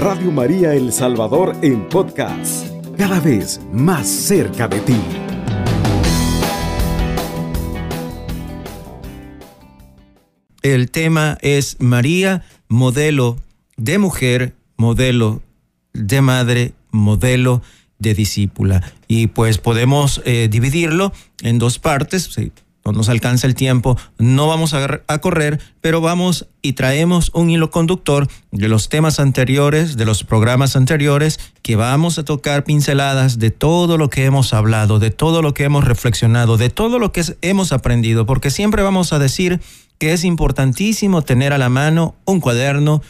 Radio María El Salvador en podcast, cada vez más cerca de ti. El tema es María, modelo de mujer, modelo de madre, modelo de discípula. Y pues podemos eh, dividirlo en dos partes. No nos alcanza el tiempo, no vamos a, a, correr, pero vamos y traemos un hilo conductor de los temas anteriores, de los programas anteriores, que vamos a tocar pinceladas de todo lo que hemos hablado, de todo lo que hemos reflexionado, de todo lo que hemos aprendido, porque siempre vamos a decir que es importantísimo tener a la mano un cuaderno,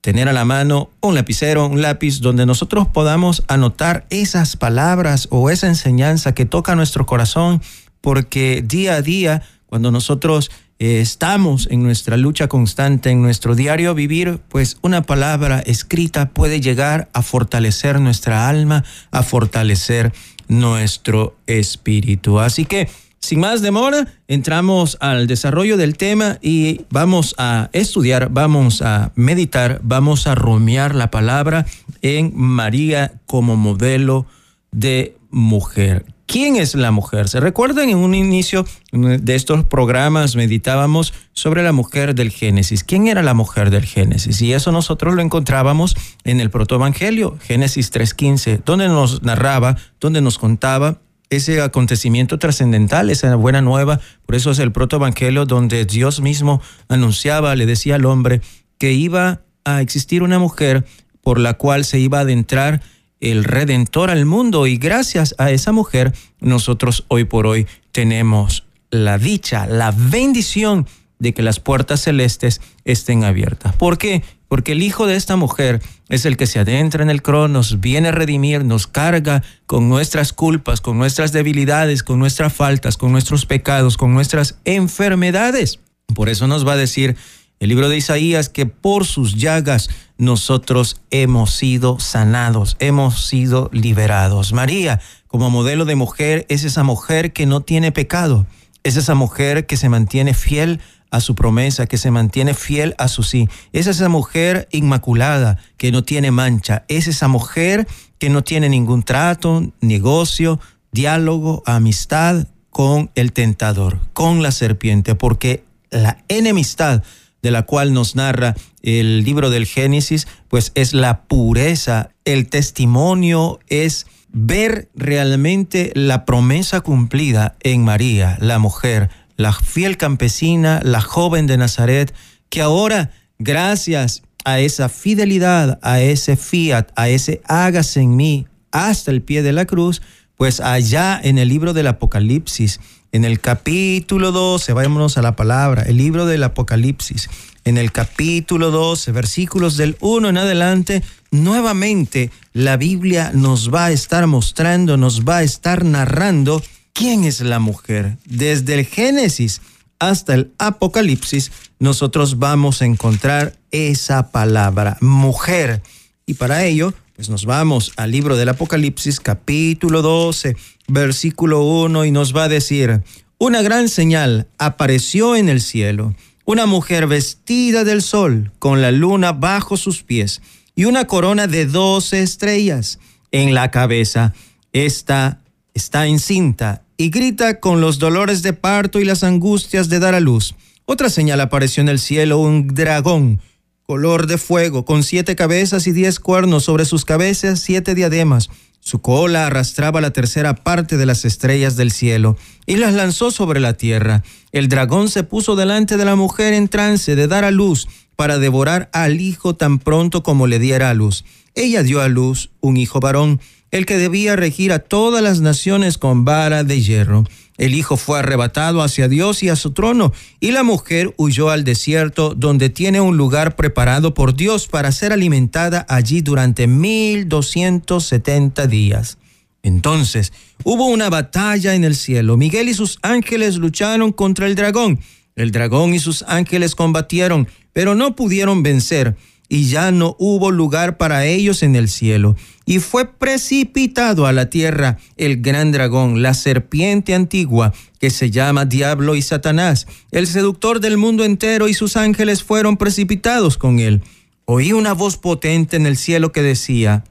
tener a la mano un lapicero, un lápiz, donde nosotros podamos anotar esas palabras o esa enseñanza que toca nuestro corazón, porque día a día, cuando nosotros eh, estamos en nuestra lucha constante, en nuestro diario vivir, pues una palabra escrita puede llegar a fortalecer nuestra alma, a fortalecer nuestro espíritu. Así que sin más demora, entramos al desarrollo del tema y vamos a estudiar, vamos a meditar, vamos a rumiar la palabra en María como modelo de mujer. ¿Quién es la mujer? ¿Se recuerdan en un inicio de estos programas meditábamos sobre la mujer del Génesis? ¿Quién era la mujer del Génesis? Y eso nosotros lo encontrábamos en el protoevangelio, Génesis 3.15, donde nos narraba, donde nos contaba ese acontecimiento trascendental, esa buena nueva. Por eso es el protoevangelio donde Dios mismo anunciaba, le decía al hombre que iba a existir una mujer por la cual se iba a adentrar el redentor al mundo y gracias a esa mujer nosotros hoy por hoy tenemos la dicha, la bendición de que las puertas celestes estén abiertas. ¿Por qué? Porque el hijo de esta mujer es el que se adentra en el crono, nos viene a redimir, nos carga con nuestras culpas, con nuestras debilidades, con nuestras faltas, con nuestros pecados, con nuestras enfermedades. Por eso nos va a decir el libro de Isaías que por sus llagas nosotros hemos sido sanados, hemos sido liberados. María, como modelo de mujer, es esa mujer que no tiene pecado, es esa mujer que se mantiene fiel a su promesa, que se mantiene fiel a su sí. Es esa mujer inmaculada, que no tiene mancha. Es esa mujer que no tiene ningún trato, negocio, diálogo, amistad con el tentador, con la serpiente, porque la enemistad de la cual nos narra el libro del Génesis, pues es la pureza, el testimonio es ver realmente la promesa cumplida en María, la mujer, la fiel campesina, la joven de Nazaret, que ahora, gracias a esa fidelidad, a ese fiat, a ese hágase en mí hasta el pie de la cruz, pues allá en el libro del Apocalipsis, en el capítulo 12, vámonos a la palabra, el libro del Apocalipsis, en el capítulo 12, versículos del 1 en adelante, nuevamente la Biblia nos va a estar mostrando, nos va a estar narrando quién es la mujer. Desde el Génesis hasta el Apocalipsis, nosotros vamos a encontrar esa palabra, mujer. Y para ello, pues nos vamos al libro del Apocalipsis, capítulo 12, versículo 1, y nos va a decir, una gran señal apareció en el cielo, una mujer vestida del sol, con la luna bajo sus pies, y una corona de doce estrellas en la cabeza. Esta está encinta y grita con los dolores de parto y las angustias de dar a luz. Otra señal apareció en el cielo, un dragón, color de fuego, con siete cabezas y diez cuernos, sobre sus cabezas siete diademas. Su cola arrastraba la tercera parte de las estrellas del cielo y las lanzó sobre la tierra. El dragón se puso delante de la mujer en trance de dar a luz para devorar al hijo tan pronto como le diera a luz. Ella dio a luz un hijo varón el que debía regir a todas las naciones con vara de hierro. El hijo fue arrebatado hacia Dios y a su trono, y la mujer huyó al desierto, donde tiene un lugar preparado por Dios para ser alimentada allí durante mil doscientos setenta días. Entonces hubo una batalla en el cielo. Miguel y sus ángeles lucharon contra el dragón. El dragón y sus ángeles combatieron, pero no pudieron vencer y ya no hubo lugar para ellos en el cielo. Y fue precipitado a la tierra el gran dragón, la serpiente antigua, que se llama Diablo y Satanás, el seductor del mundo entero, y sus ángeles fueron precipitados con él. oí una voz potente en el cielo que decía,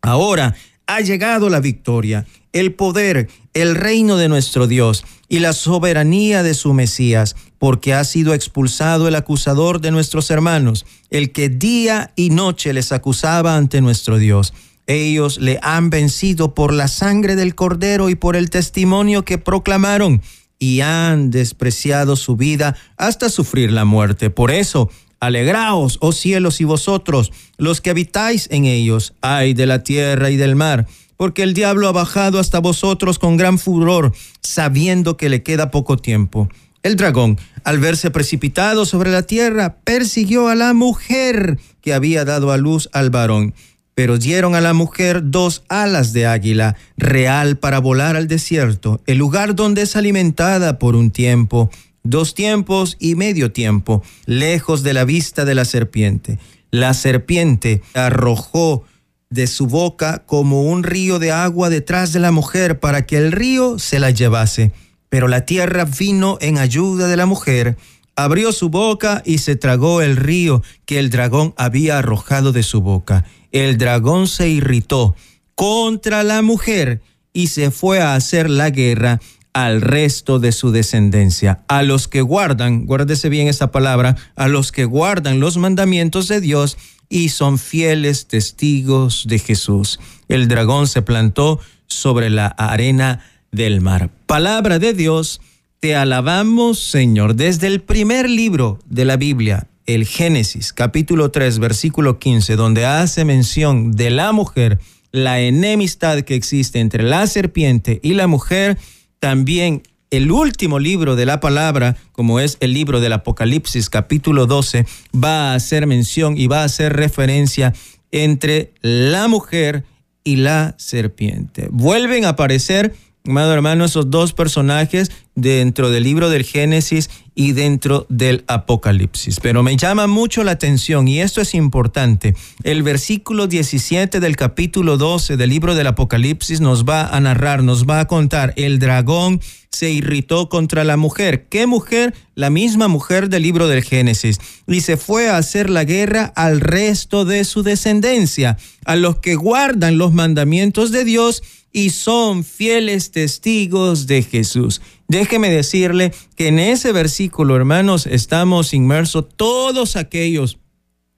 ahora ha llegado la victoria, el poder, el reino de nuestro Dios y la soberanía de su Mesías, porque ha sido expulsado el acusador de nuestros hermanos, el que día y noche les acusaba ante nuestro Dios. Ellos le han vencido por la sangre del cordero y por el testimonio que proclamaron, y han despreciado su vida hasta sufrir la muerte. Por eso, alegraos, oh cielos y vosotros, los que habitáis en ellos, ay de la tierra y del mar porque el diablo ha bajado hasta vosotros con gran furor, sabiendo que le queda poco tiempo. El dragón, al verse precipitado sobre la tierra, persiguió a la mujer que había dado a luz al varón. Pero dieron a la mujer dos alas de águila, real para volar al desierto, el lugar donde es alimentada por un tiempo, dos tiempos y medio tiempo, lejos de la vista de la serpiente. La serpiente arrojó de su boca como un río de agua detrás de la mujer para que el río se la llevase. Pero la tierra vino en ayuda de la mujer, abrió su boca y se tragó el río que el dragón había arrojado de su boca. El dragón se irritó contra la mujer y se fue a hacer la guerra al resto de su descendencia, a los que guardan, guárdese bien esta palabra, a los que guardan los mandamientos de Dios y son fieles testigos de Jesús. El dragón se plantó sobre la arena del mar. Palabra de Dios, te alabamos Señor. Desde el primer libro de la Biblia, el Génesis, capítulo 3, versículo 15, donde hace mención de la mujer, la enemistad que existe entre la serpiente y la mujer, también el último libro de la palabra, como es el libro del Apocalipsis capítulo 12, va a hacer mención y va a hacer referencia entre la mujer y la serpiente. Vuelven a aparecer amado hermano, esos dos personajes dentro del libro del Génesis y dentro del Apocalipsis. Pero me llama mucho la atención, y esto es importante, el versículo 17 del capítulo 12 del libro del Apocalipsis nos va a narrar, nos va a contar, el dragón se irritó contra la mujer. ¿Qué mujer? La misma mujer del libro del Génesis. Y se fue a hacer la guerra al resto de su descendencia, a los que guardan los mandamientos de Dios y son fieles testigos de Jesús. Déjeme decirle que en ese versículo, hermanos, estamos inmersos todos aquellos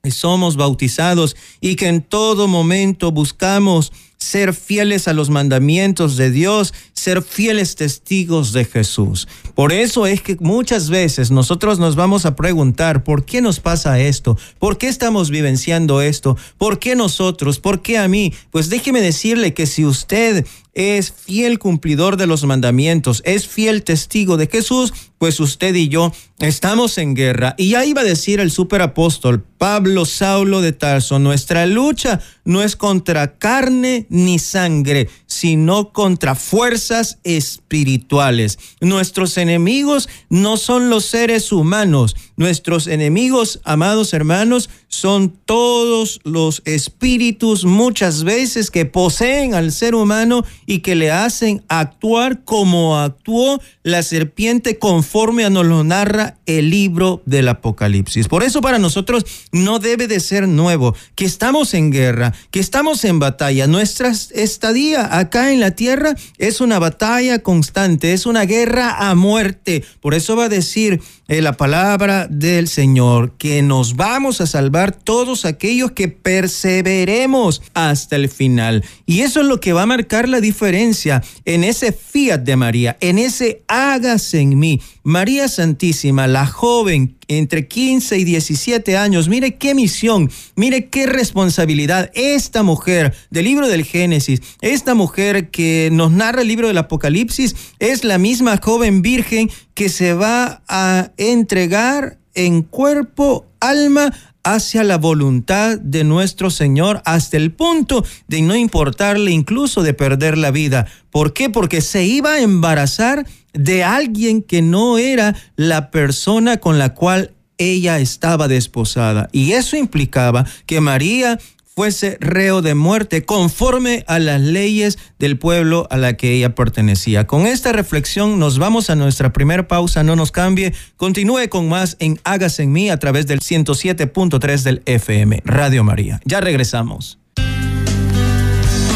que somos bautizados y que en todo momento buscamos ser fieles a los mandamientos de Dios, ser fieles testigos de Jesús. Por eso es que muchas veces nosotros nos vamos a preguntar, ¿por qué nos pasa esto? ¿Por qué estamos vivenciando esto? ¿Por qué nosotros? ¿Por qué a mí? Pues déjeme decirle que si usted es fiel cumplidor de los mandamientos, es fiel testigo de Jesús, pues usted y yo estamos en guerra. Y ya iba a decir el superapóstol Pablo Saulo de Tarso, nuestra lucha no es contra carne ni sangre, sino contra fuerzas espirituales. Nuestros enemigos no son los seres humanos, nuestros enemigos, amados hermanos, son todos los espíritus muchas veces que poseen al ser humano y que le hacen actuar como actuó la serpiente conforme a nos lo narra el libro del Apocalipsis. Por eso para nosotros no debe de ser nuevo que estamos en guerra, que estamos en batalla. Nuestra estadía acá en la tierra es una batalla constante, es una guerra a muerte. Por eso va a decir eh, la palabra del Señor que nos vamos a salvar todos aquellos que perseveremos hasta el final. Y eso es lo que va a marcar la diferencia en ese fiat de María, en ese hágase en mí. María Santísima, la joven entre 15 y 17 años, mire qué misión, mire qué responsabilidad. Esta mujer del libro del Génesis, esta mujer que nos narra el libro del Apocalipsis, es la misma joven virgen que se va a entregar en cuerpo, alma, hacia la voluntad de nuestro Señor hasta el punto de no importarle incluso de perder la vida. ¿Por qué? Porque se iba a embarazar de alguien que no era la persona con la cual ella estaba desposada. Y eso implicaba que María fuese reo de muerte conforme a las leyes del pueblo a la que ella pertenecía. Con esta reflexión nos vamos a nuestra primera pausa, no nos cambie, continúe con más en Hágase en mí a través del 107.3 del FM, Radio María. Ya regresamos.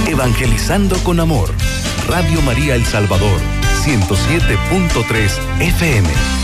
Evangelizando con amor, Radio María El Salvador, 107.3 FM.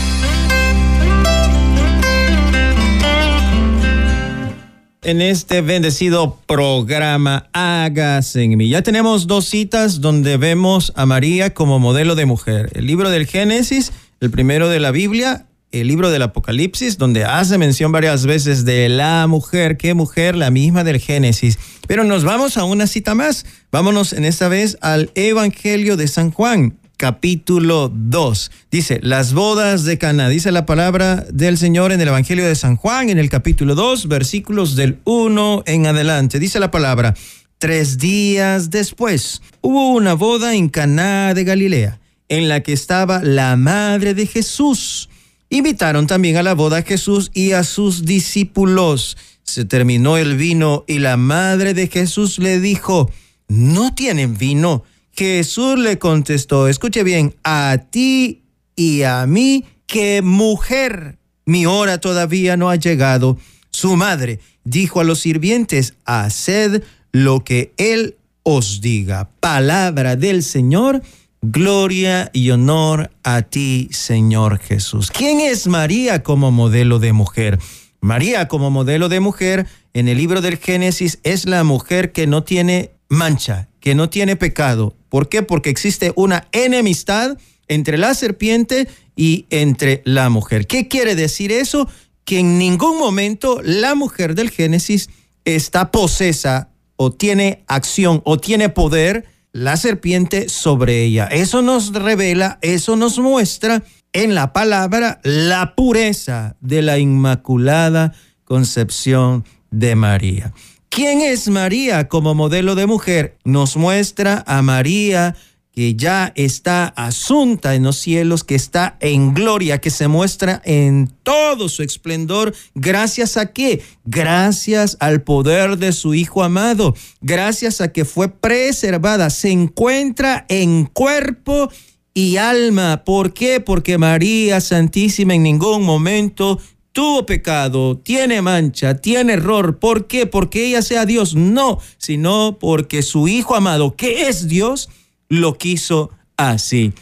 En este bendecido programa Hágase en mí. Ya tenemos dos citas donde vemos a María como modelo de mujer. El libro del Génesis, el primero de la Biblia, el libro del Apocalipsis, donde hace mención varias veces de la mujer. ¿Qué mujer? La misma del Génesis. Pero nos vamos a una cita más. Vámonos en esta vez al Evangelio de San Juan capítulo 2. Dice, las bodas de Cana. Dice la palabra del Señor en el Evangelio de San Juan, en el capítulo 2, versículos del 1 en adelante. Dice la palabra, tres días después hubo una boda en Caná de Galilea, en la que estaba la madre de Jesús. Invitaron también a la boda a Jesús y a sus discípulos. Se terminó el vino y la madre de Jesús le dijo, ¿no tienen vino? Jesús le contestó, escuche bien, a ti y a mí, que mujer, mi hora todavía no ha llegado. Su madre dijo a los sirvientes, haced lo que él os diga. Palabra del Señor, gloria y honor a ti, Señor Jesús. ¿Quién es María como modelo de mujer? María como modelo de mujer en el libro del Génesis es la mujer que no tiene mancha, que no tiene pecado. ¿Por qué? Porque existe una enemistad entre la serpiente y entre la mujer. ¿Qué quiere decir eso? Que en ningún momento la mujer del Génesis está posesa o tiene acción o tiene poder la serpiente sobre ella. Eso nos revela, eso nos muestra en la palabra la pureza de la Inmaculada Concepción de María. ¿Quién es María como modelo de mujer? Nos muestra a María que ya está asunta en los cielos, que está en gloria, que se muestra en todo su esplendor. ¿Gracias a qué? Gracias al poder de su Hijo amado, gracias a que fue preservada, se encuentra en cuerpo y alma. ¿Por qué? Porque María Santísima en ningún momento tuvo pecado, tiene mancha, tiene error. ¿Por qué? Porque ella sea Dios. No, sino porque su Hijo amado, que es Dios, lo quiso así.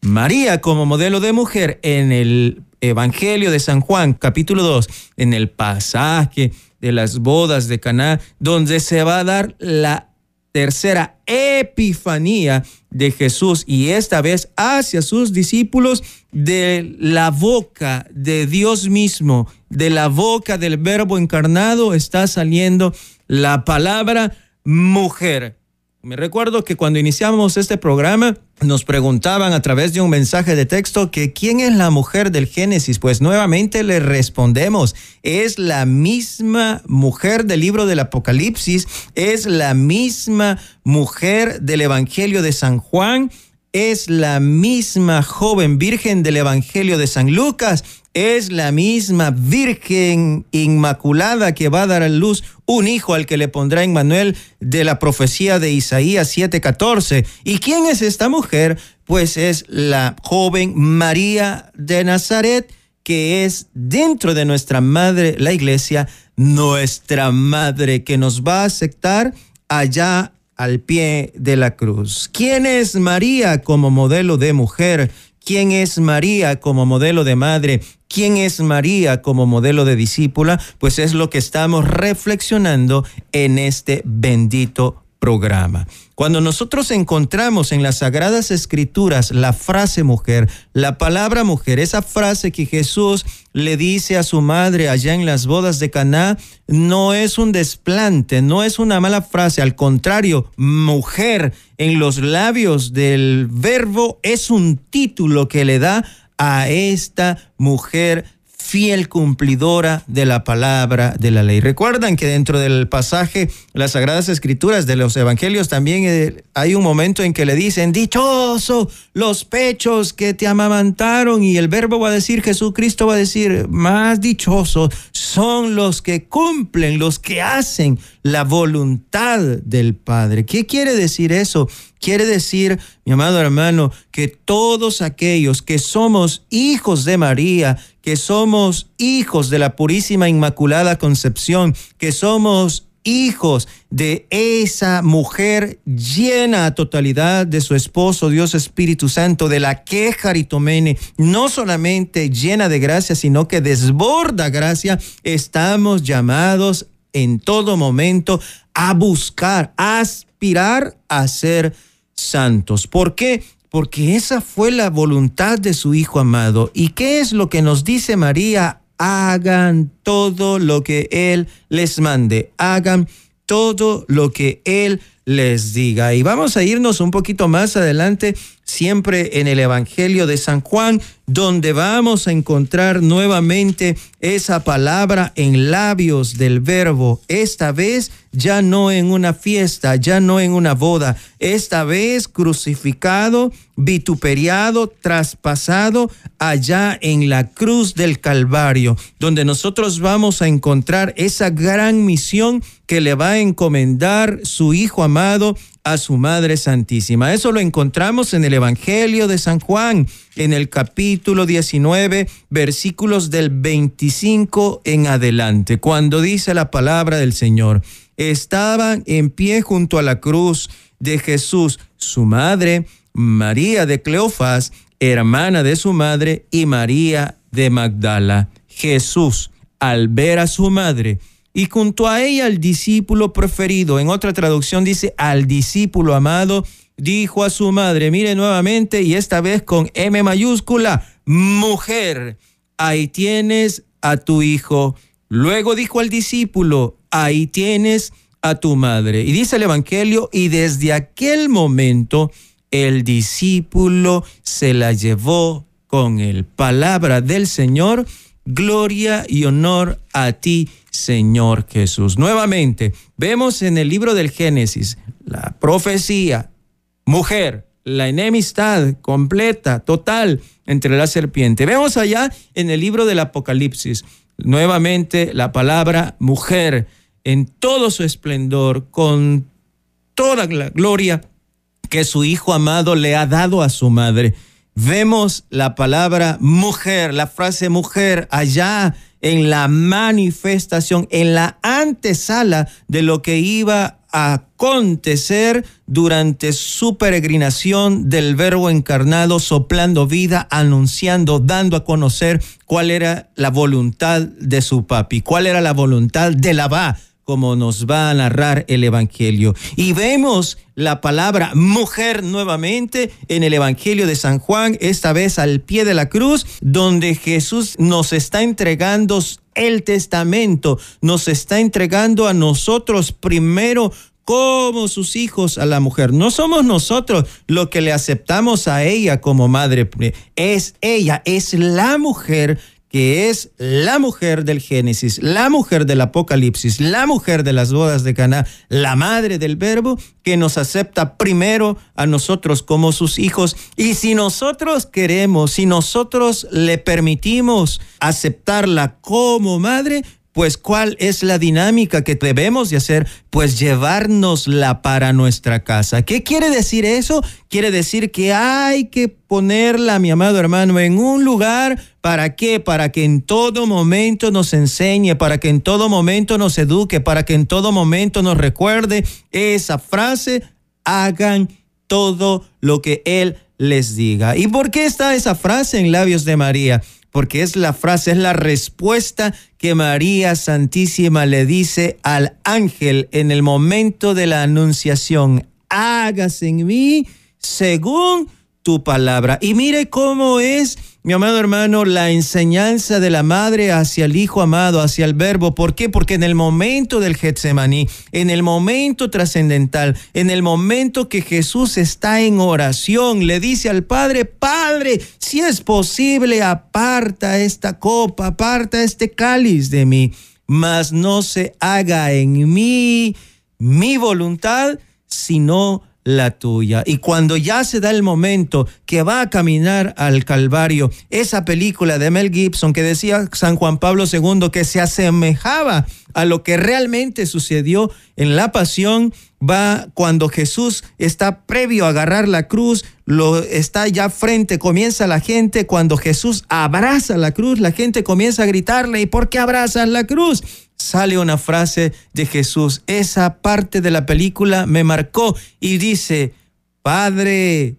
María como modelo de mujer en el Evangelio de San Juan, capítulo 2, en el pasaje de las bodas de Caná, donde se va a dar la tercera epifanía de Jesús y esta vez hacia sus discípulos de la boca de Dios mismo, de la boca del verbo encarnado está saliendo la palabra mujer. Me recuerdo que cuando iniciamos este programa nos preguntaban a través de un mensaje de texto que quién es la mujer del Génesis. Pues nuevamente le respondemos, es la misma mujer del libro del Apocalipsis, es la misma mujer del Evangelio de San Juan, es la misma joven virgen del Evangelio de San Lucas, es la misma Virgen Inmaculada que va a dar a luz un hijo al que le pondrá Emmanuel de la profecía de Isaías 7:14. ¿Y quién es esta mujer? Pues es la joven María de Nazaret, que es dentro de nuestra madre, la iglesia, nuestra madre que nos va a aceptar allá al pie de la cruz. ¿Quién es María como modelo de mujer? ¿Quién es María como modelo de madre? ¿Quién es María como modelo de discípula? Pues es lo que estamos reflexionando en este bendito programa. Cuando nosotros encontramos en las Sagradas Escrituras la frase mujer, la palabra mujer, esa frase que Jesús le dice a su madre allá en las bodas de Caná, no es un desplante, no es una mala frase, al contrario, mujer en los labios del verbo es un título que le da a esta mujer fiel cumplidora de la palabra de la ley. Recuerdan que dentro del pasaje, las Sagradas Escrituras de los Evangelios, también eh, hay un momento en que le dicen, dichoso los pechos que te amamantaron, y el verbo va a decir, Jesucristo va a decir, más dichosos son los que cumplen, los que hacen la voluntad del Padre. ¿Qué quiere decir eso? Quiere decir, mi amado hermano, que todos aquellos que somos hijos de María, que somos hijos de la purísima Inmaculada Concepción, que somos hijos de esa mujer llena a totalidad de su esposo, Dios Espíritu Santo, de la que Jaritomene, no solamente llena de gracia, sino que desborda gracia, estamos llamados en todo momento a buscar, a aspirar a ser santos. ¿Por qué? Porque esa fue la voluntad de su Hijo amado. ¿Y qué es lo que nos dice María? Hagan todo lo que Él les mande. Hagan todo lo que Él les diga. Y vamos a irnos un poquito más adelante, siempre en el Evangelio de San Juan, donde vamos a encontrar nuevamente esa palabra en labios del verbo, esta vez ya no en una fiesta, ya no en una boda, esta vez crucificado, vituperiado, traspasado allá en la cruz del Calvario, donde nosotros vamos a encontrar esa gran misión que le va a encomendar su Hijo amado a su Madre Santísima. Eso lo encontramos en el Evangelio de San Juan, en el capítulo 19, versículos del 25 en adelante, cuando dice la palabra del Señor. Estaban en pie junto a la cruz de Jesús, su madre, María de Cleofás, hermana de su madre, y María de Magdala. Jesús, al ver a su madre, y junto a ella el discípulo preferido. En otra traducción dice al discípulo amado, dijo a su madre, mire nuevamente y esta vez con M mayúscula, mujer, ahí tienes a tu hijo. Luego dijo al discípulo, ahí tienes a tu madre. Y dice el Evangelio, y desde aquel momento el discípulo se la llevó con el palabra del Señor. Gloria y honor a ti, Señor Jesús. Nuevamente, vemos en el libro del Génesis la profecía, mujer, la enemistad completa, total entre la serpiente. Vemos allá en el libro del Apocalipsis, nuevamente la palabra mujer en todo su esplendor, con toda la gloria que su Hijo amado le ha dado a su madre. Vemos la palabra mujer, la frase mujer allá en la manifestación, en la antesala de lo que iba a acontecer durante su peregrinación del verbo encarnado, soplando vida, anunciando, dando a conocer cuál era la voluntad de su papi, cuál era la voluntad de la va como nos va a narrar el Evangelio. Y vemos la palabra mujer nuevamente en el Evangelio de San Juan, esta vez al pie de la cruz, donde Jesús nos está entregando el testamento, nos está entregando a nosotros primero como sus hijos a la mujer. No somos nosotros lo que le aceptamos a ella como madre, es ella, es la mujer que es la mujer del Génesis, la mujer del Apocalipsis, la mujer de las bodas de Caná, la madre del Verbo, que nos acepta primero a nosotros como sus hijos. Y si nosotros queremos, si nosotros le permitimos aceptarla como madre, pues ¿cuál es la dinámica que debemos de hacer? Pues llevárnosla para nuestra casa. ¿Qué quiere decir eso? Quiere decir que hay que ponerla, mi amado hermano, en un lugar. ¿Para qué? Para que en todo momento nos enseñe, para que en todo momento nos eduque, para que en todo momento nos recuerde esa frase, hagan todo lo que Él les diga. ¿Y por qué está esa frase en labios de María? Porque es la frase, es la respuesta que María Santísima le dice al ángel en el momento de la anunciación. Hágase en mí según tu palabra. Y mire cómo es mi amado hermano, la enseñanza de la madre hacia el hijo amado, hacia el verbo. ¿Por qué? Porque en el momento del Getsemaní, en el momento trascendental, en el momento que Jesús está en oración, le dice al Padre, Padre, si es posible, aparta esta copa, aparta este cáliz de mí, mas no se haga en mí mi voluntad, sino la tuya. Y cuando ya se da el momento que va a caminar al Calvario, esa película de Mel Gibson que decía San Juan Pablo II que se asemejaba a lo que realmente sucedió en la pasión, va cuando Jesús está previo a agarrar la cruz, lo está ya frente, comienza la gente, cuando Jesús abraza la cruz, la gente comienza a gritarle, ¿y por qué abrazas la cruz? Sale una frase de Jesús, esa parte de la película me marcó y dice, Padre,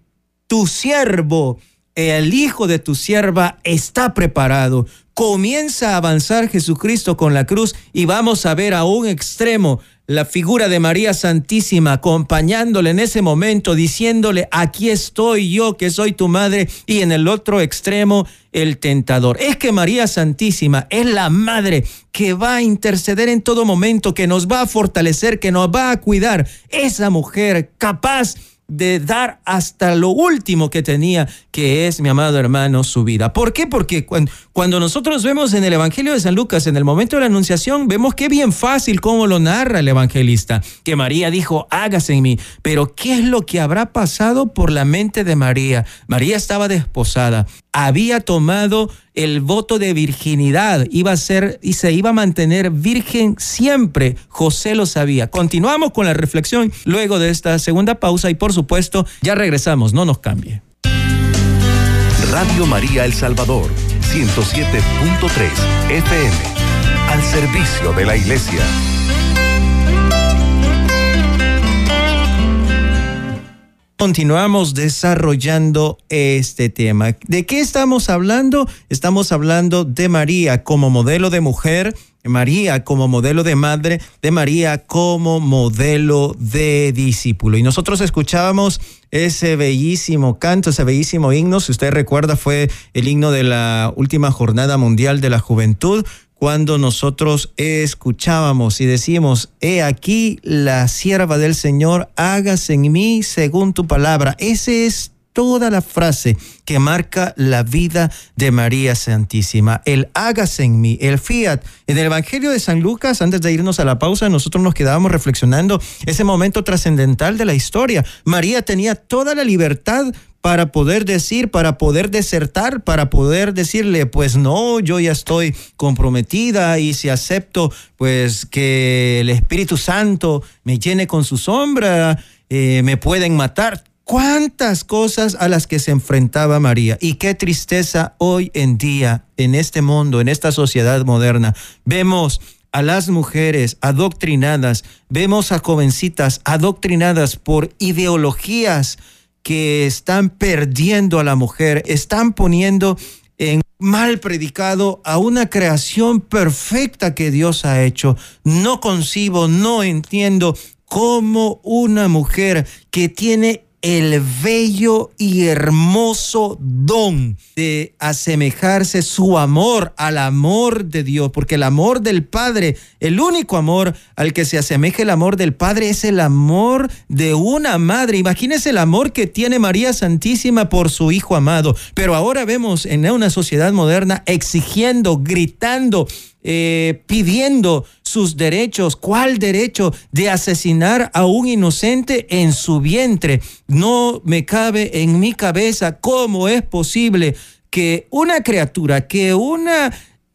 tu siervo, el hijo de tu sierva está preparado. Comienza a avanzar Jesucristo con la cruz y vamos a ver a un extremo la figura de María Santísima acompañándole en ese momento, diciéndole, aquí estoy yo que soy tu madre, y en el otro extremo el tentador. Es que María Santísima es la madre que va a interceder en todo momento, que nos va a fortalecer, que nos va a cuidar. Esa mujer capaz de dar hasta lo último que tenía, que es, mi amado hermano, su vida. ¿Por qué? Porque cuando, nosotros vemos en el Evangelio de San Lucas, en el momento de la Anunciación, vemos que bien fácil cómo lo narra el evangelista, que María dijo, hágase en mí. Pero ¿qué es lo que habrá pasado por la mente de María? María estaba desposada, había tomado el voto de virginidad, iba a ser y se iba a mantener virgen siempre. José lo sabía. Continuamos con la reflexión luego de esta segunda pausa y por supuesto ya regresamos, no nos cambie. Radio María El Salvador, 107.3 FM, al servicio de la iglesia. Continuamos desarrollando este tema. ¿De qué estamos hablando? Estamos hablando de María como modelo de mujer, María como modelo de madre, de María como modelo de discípulo. Y nosotros escuchábamos ese bellísimo canto, ese bellísimo himno, si usted recuerda, fue el himno de la última jornada mundial de la juventud, cuando nosotros escuchábamos y decimos, he aquí la sierva del Señor, hágase en mí según tu palabra. Ese es toda la frase que marca la vida de María Santísima. El hágase en mí, el fiat. En el Evangelio de San Lucas, antes de irnos a la pausa, nosotros nos quedábamos reflexionando ese momento trascendental de la historia. María tenía toda la libertad para poder decir, para poder desertar, para poder decirle, pues no, yo ya estoy comprometida y si acepto, pues que el Espíritu Santo me llene con su sombra, eh, me pueden matar. Cuántas cosas a las que se enfrentaba María y qué tristeza hoy en día en este mundo, en esta sociedad moderna. Vemos a las mujeres adoctrinadas, vemos a jovencitas adoctrinadas por ideologías, que están perdiendo a la mujer, están poniendo en mal predicado a una creación perfecta que Dios ha hecho. No concibo, no entiendo cómo una mujer que tiene el bello y hermoso don de asemejarse su amor al amor de Dios, porque el amor del Padre, el único amor al que se asemeja el amor del Padre es el amor de una madre. Imagínese el amor que tiene María Santísima por su Hijo amado. Pero ahora vemos en una sociedad moderna exigiendo, gritando, eh, pidiendo sus derechos. ¿Cuál derecho de asesinar a un inocente en su vientre? No me cabe en mi cabeza cómo es posible que una criatura, que una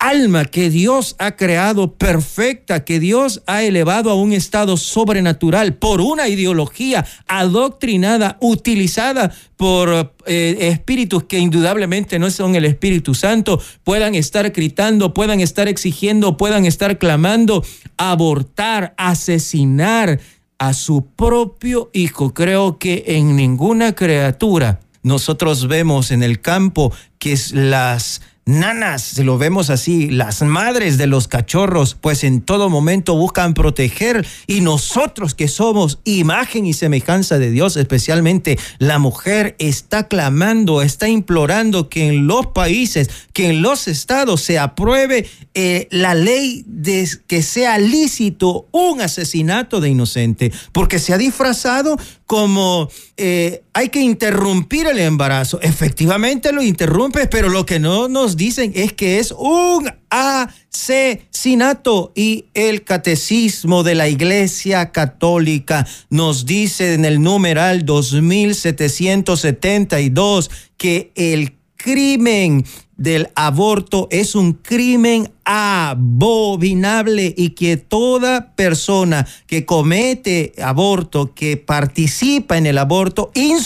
alma que Dios ha creado perfecta, que Dios ha elevado a un estado sobrenatural por una ideología adoctrinada, utilizada por eh, espíritus que indudablemente no son el Espíritu Santo, puedan estar gritando, puedan estar exigiendo, puedan estar clamando, abortar, asesinar a su propio hijo. Creo que en ninguna criatura nosotros vemos en el campo que las nanas, lo vemos así, las madres de los cachorros, pues en todo momento buscan proteger. Y nosotros que somos imagen y semejanza de Dios, especialmente la mujer, está clamando, está implorando que en los países, que en los estados se apruebe eh, la ley de que sea lícito un asesinato de inocente, porque se ha disfrazado como eh, hay que interrumpir el embarazo. Efectivamente lo interrumpe, pero lo que no nos dicen es que es un asesinato. Y el catecismo de la Iglesia Católica nos dice en el numeral 2772 que el crimen del aborto es un crimen abominable y que toda persona que comete aborto, que participa en el aborto, in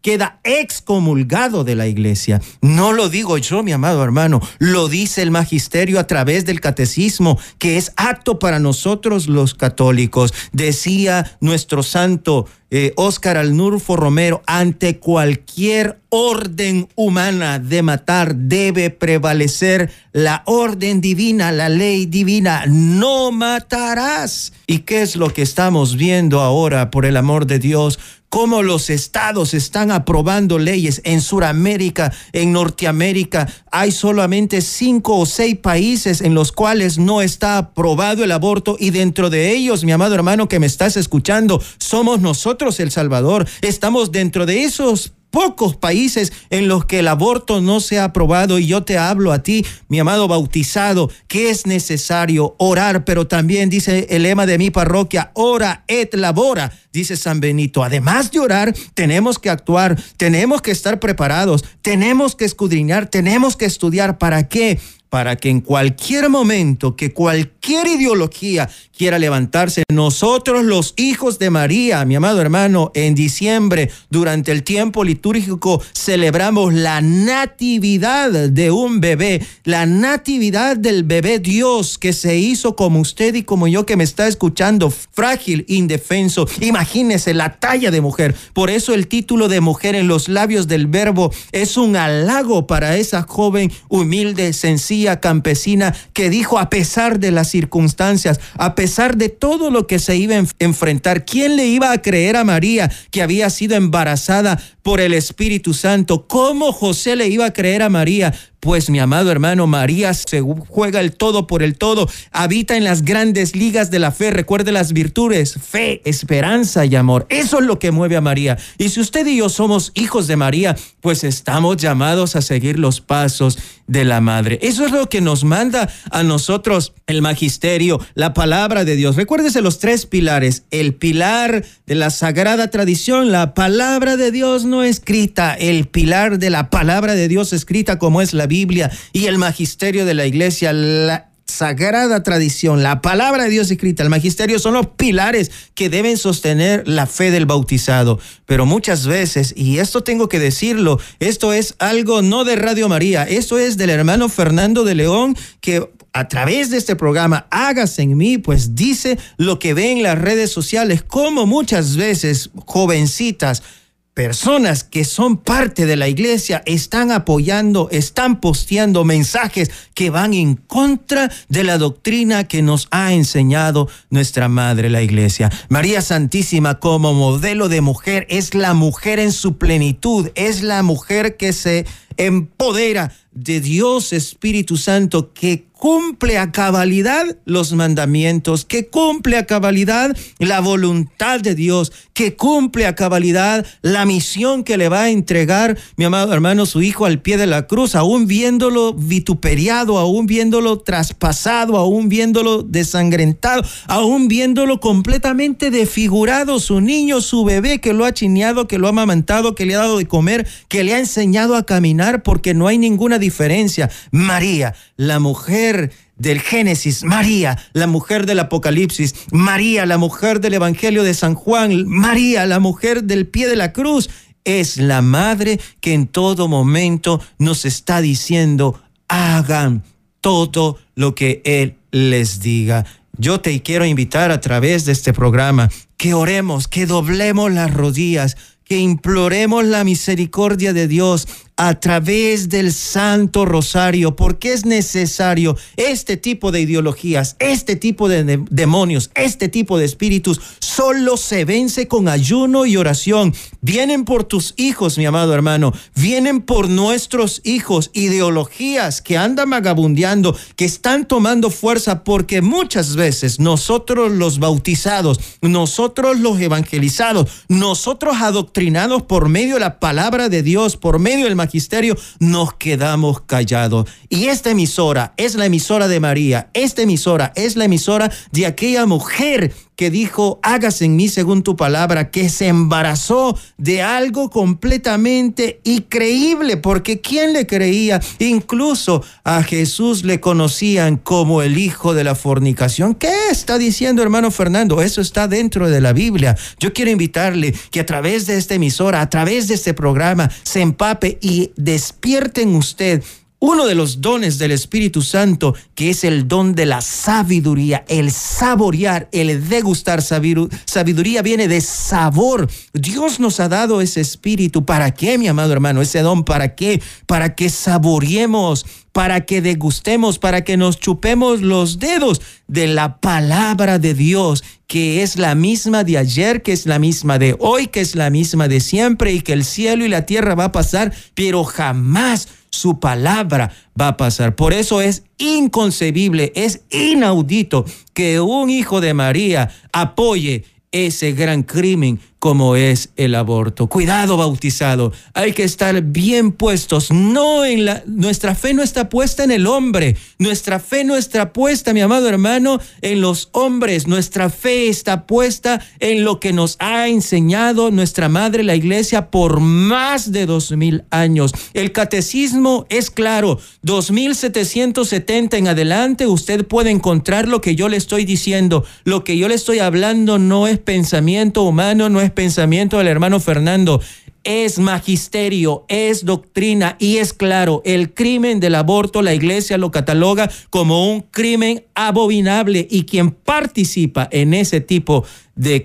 queda excomulgado de la iglesia. No lo digo yo, mi amado hermano, lo dice el magisterio a través del catecismo, que es acto para nosotros los católicos. Decía nuestro santo eh, Óscar Alnurfo Romero, ante cualquier orden humana de matar debe prevalecer la orden divina, la ley divina, no matarás. ¿Y qué es lo que estamos viendo ahora por el amor de Dios? cómo los estados están aprobando leyes en Sudamérica, en Norteamérica. Hay solamente cinco o seis países en los cuales no está aprobado el aborto y dentro de ellos, mi amado hermano que me estás escuchando, somos nosotros El Salvador. Estamos dentro de esos pocos países en los que el aborto no se ha aprobado y yo te hablo a ti, mi amado bautizado, que es necesario orar, pero también dice el lema de mi parroquia, ora et labora, dice San Benito. Además de orar, tenemos que actuar, tenemos que estar preparados, tenemos que escudriñar, tenemos que estudiar. ¿Para qué? Para que en cualquier momento que cualquier ideología quiera levantarse, nosotros los hijos de María, mi amado hermano, en diciembre, durante el tiempo litúrgico, celebramos la natividad de un bebé, la natividad del bebé Dios que se hizo como usted y como yo que me está escuchando, frágil, indefenso. Imagínese la talla de mujer. Por eso el título de mujer en los labios del verbo es un halago para esa joven humilde, sencilla campesina que dijo a pesar de las circunstancias, a pesar de todo lo que se iba a enfrentar, ¿quién le iba a creer a María que había sido embarazada por el Espíritu Santo? ¿Cómo José le iba a creer a María? Pues mi amado hermano, María se juega el todo por el todo, habita en las grandes ligas de la fe, recuerde las virtudes, fe, esperanza y amor. Eso es lo que mueve a María. Y si usted y yo somos hijos de María, pues estamos llamados a seguir los pasos de la madre. Eso es lo que nos manda a nosotros el magisterio, la palabra de Dios. Recuérdese los tres pilares. El pilar de la sagrada tradición, la palabra de Dios no escrita, el pilar de la palabra de Dios escrita como es la Biblia y el magisterio de la iglesia, la sagrada tradición, la palabra de Dios escrita, el magisterio son los pilares que deben sostener la fe del bautizado. Pero muchas veces, y esto tengo que decirlo, esto es algo no de Radio María, esto es del hermano Fernando de León que a través de este programa Hágase en mí, pues dice lo que ve en las redes sociales, como muchas veces jovencitas personas que son parte de la iglesia están apoyando, están posteando mensajes que van en contra de la doctrina que nos ha enseñado nuestra madre la iglesia. María Santísima como modelo de mujer es la mujer en su plenitud, es la mujer que se empodera de Dios Espíritu Santo que cumple a cabalidad los mandamientos, que cumple a cabalidad la voluntad de Dios, que cumple a cabalidad la misión que le va a entregar mi amado hermano su hijo al pie de la cruz, aún viéndolo vituperiado, aún viéndolo traspasado, aún viéndolo desangrentado, aún viéndolo completamente desfigurado, su niño, su bebé que lo ha chineado, que lo ha amamantado, que le ha dado de comer, que le ha enseñado a caminar, porque no hay ninguna diferencia. María, la mujer del Génesis, María, la mujer del Apocalipsis, María, la mujer del Evangelio de San Juan, María, la mujer del pie de la cruz, es la madre que en todo momento nos está diciendo, hagan todo lo que Él les diga. Yo te quiero invitar a través de este programa que oremos, que doblemos las rodillas, que imploremos la misericordia de Dios a través del Santo Rosario, porque es necesario este tipo de ideologías, este tipo de demonios, este tipo de espíritus, solo se vence con ayuno y oración. Vienen por tus hijos, mi amado hermano, vienen por nuestros hijos, ideologías que andan vagabundeando, que están tomando fuerza, porque muchas veces nosotros los bautizados, nosotros los evangelizados, nosotros adoctrinados por medio de la palabra de Dios, por medio del magisterio, nos quedamos callados. Y esta emisora es la emisora de María, esta emisora es la emisora de aquella mujer que dijo, hágase en mí según tu palabra, que se embarazó de algo completamente increíble, porque ¿quién le creía? Incluso a Jesús le conocían como el hijo de la fornicación. ¿Qué está diciendo hermano Fernando? Eso está dentro de la Biblia. Yo quiero invitarle que a través de esta emisora, a través de este programa, se empape y despierte en usted uno de los dones del Espíritu Santo, que es el don de la sabiduría, el saborear, el degustar sabiduría, viene de sabor. Dios nos ha dado ese espíritu. ¿Para qué, mi amado hermano? Ese don, ¿para qué? Para que saboreemos, para que degustemos, para que nos chupemos los dedos de la palabra de Dios, que es la misma de ayer, que es la misma de hoy, que es la misma de siempre y que el cielo y la tierra va a pasar, pero jamás su palabra va a pasar. Por eso es inconcebible, es inaudito que un hijo de María apoye ese gran crimen como es el aborto. Cuidado, bautizado. Hay que estar bien puestos. No en la nuestra fe no está puesta en el hombre. Nuestra fe no está puesta, mi amado hermano, en los hombres. Nuestra fe está puesta en lo que nos ha enseñado nuestra madre la iglesia por más de dos mil años. El catecismo es claro. 2770 en adelante usted puede encontrar lo que yo le estoy diciendo. Lo que yo le estoy hablando no es pensamiento humano, no es pensamiento del hermano Fernando, es magisterio, es doctrina y es claro, el crimen del aborto la iglesia lo cataloga como un crimen abominable y quien participa en ese tipo de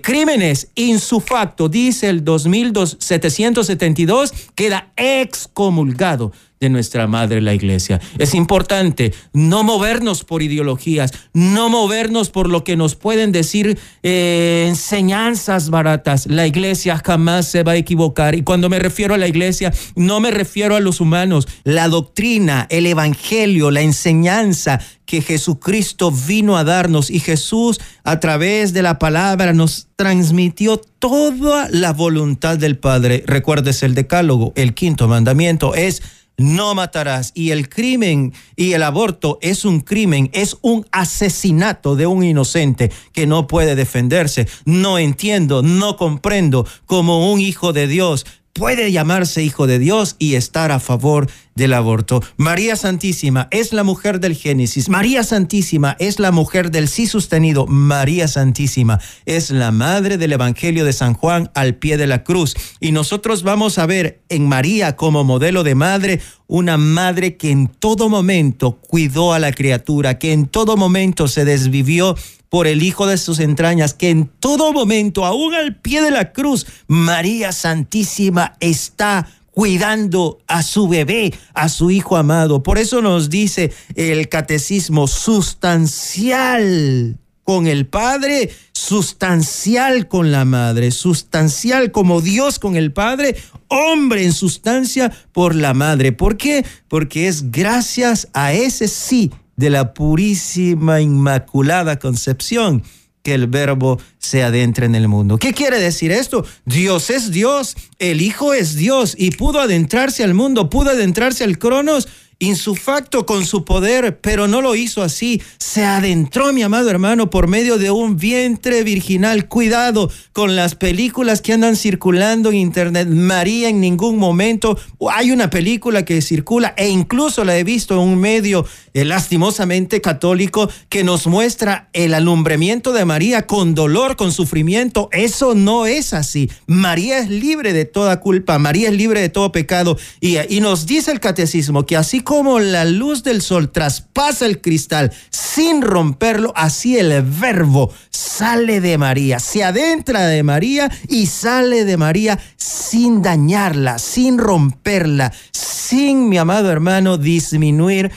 crímenes insufacto, dice el 2772, queda excomulgado de nuestra madre la iglesia. Es importante no movernos por ideologías, no movernos por lo que nos pueden decir eh, enseñanzas baratas. La iglesia jamás se va a equivocar. Y cuando me refiero a la iglesia, no me refiero a los humanos. La doctrina, el evangelio, la enseñanza que Jesucristo vino a darnos y Jesús a través de la palabra nos transmitió toda la voluntad del Padre. Recuerdes el decálogo, el quinto mandamiento es no matarás. Y el crimen y el aborto es un crimen, es un asesinato de un inocente que no puede defenderse. No entiendo, no comprendo como un hijo de Dios puede llamarse hijo de Dios y estar a favor del aborto. María Santísima es la mujer del Génesis. María Santísima es la mujer del sí sostenido. María Santísima es la madre del Evangelio de San Juan al pie de la cruz. Y nosotros vamos a ver en María como modelo de madre una madre que en todo momento cuidó a la criatura, que en todo momento se desvivió por el Hijo de sus entrañas, que en todo momento, aún al pie de la cruz, María Santísima está cuidando a su bebé, a su hijo amado. Por eso nos dice el catecismo sustancial con el Padre, sustancial con la Madre, sustancial como Dios con el Padre, hombre en sustancia por la Madre. ¿Por qué? Porque es gracias a ese sí de la purísima inmaculada concepción que el verbo se adentra en el mundo. ¿Qué quiere decir esto? Dios es Dios, el Hijo es Dios y pudo adentrarse al mundo, pudo adentrarse al Cronos insufacto con su poder, pero no lo hizo así. Se adentró, mi amado hermano, por medio de un vientre virginal. Cuidado con las películas que andan circulando en internet. María en ningún momento. Hay una película que circula e incluso la he visto en un medio eh, lastimosamente católico que nos muestra el alumbramiento de María con dolor, con sufrimiento. Eso no es así. María es libre de toda culpa. María es libre de todo pecado. Y, y nos dice el catecismo que así como la luz del sol traspasa el cristal sin romperlo, así el verbo sale de María, se adentra de María y sale de María sin dañarla, sin romperla, sin, mi amado hermano, disminuir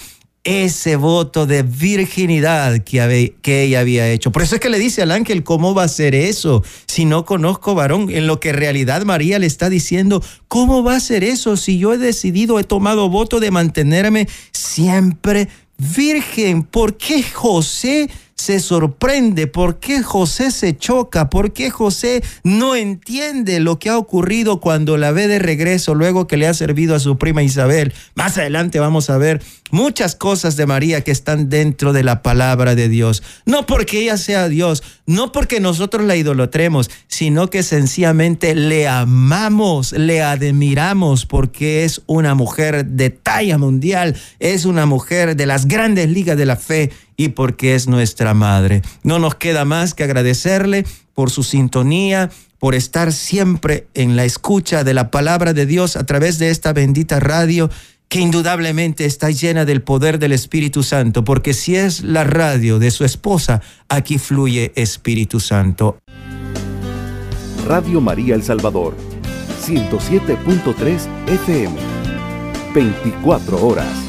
ese voto de virginidad que, que, ella había hecho. Por eso es que le dice al ángel, ¿cómo va a ser eso si no conozco varón? En lo que en realidad María le está diciendo, ¿cómo va a ser eso si yo he decidido, he tomado voto de mantenerme siempre virgen? ¿Por qué José se sorprende por qué José se choca, por qué José no entiende lo que ha ocurrido cuando la ve de regreso luego que le ha servido a su prima Isabel. Más adelante vamos a ver muchas cosas de María que están dentro de la palabra de Dios. No porque ella sea Dios, no porque nosotros la idolatremos, sino que sencillamente le amamos, le admiramos porque es una mujer de talla mundial, es una mujer de las grandes ligas de la fe y porque es nuestra madre. No nos queda más que agradecerle por su sintonía, por estar siempre en la escucha de la palabra de Dios a través de esta bendita radio que indudablemente está llena del poder del Espíritu Santo, porque si es la radio de su esposa, aquí fluye Espíritu Santo. Radio María El Salvador, 107.3 FM, 24 horas.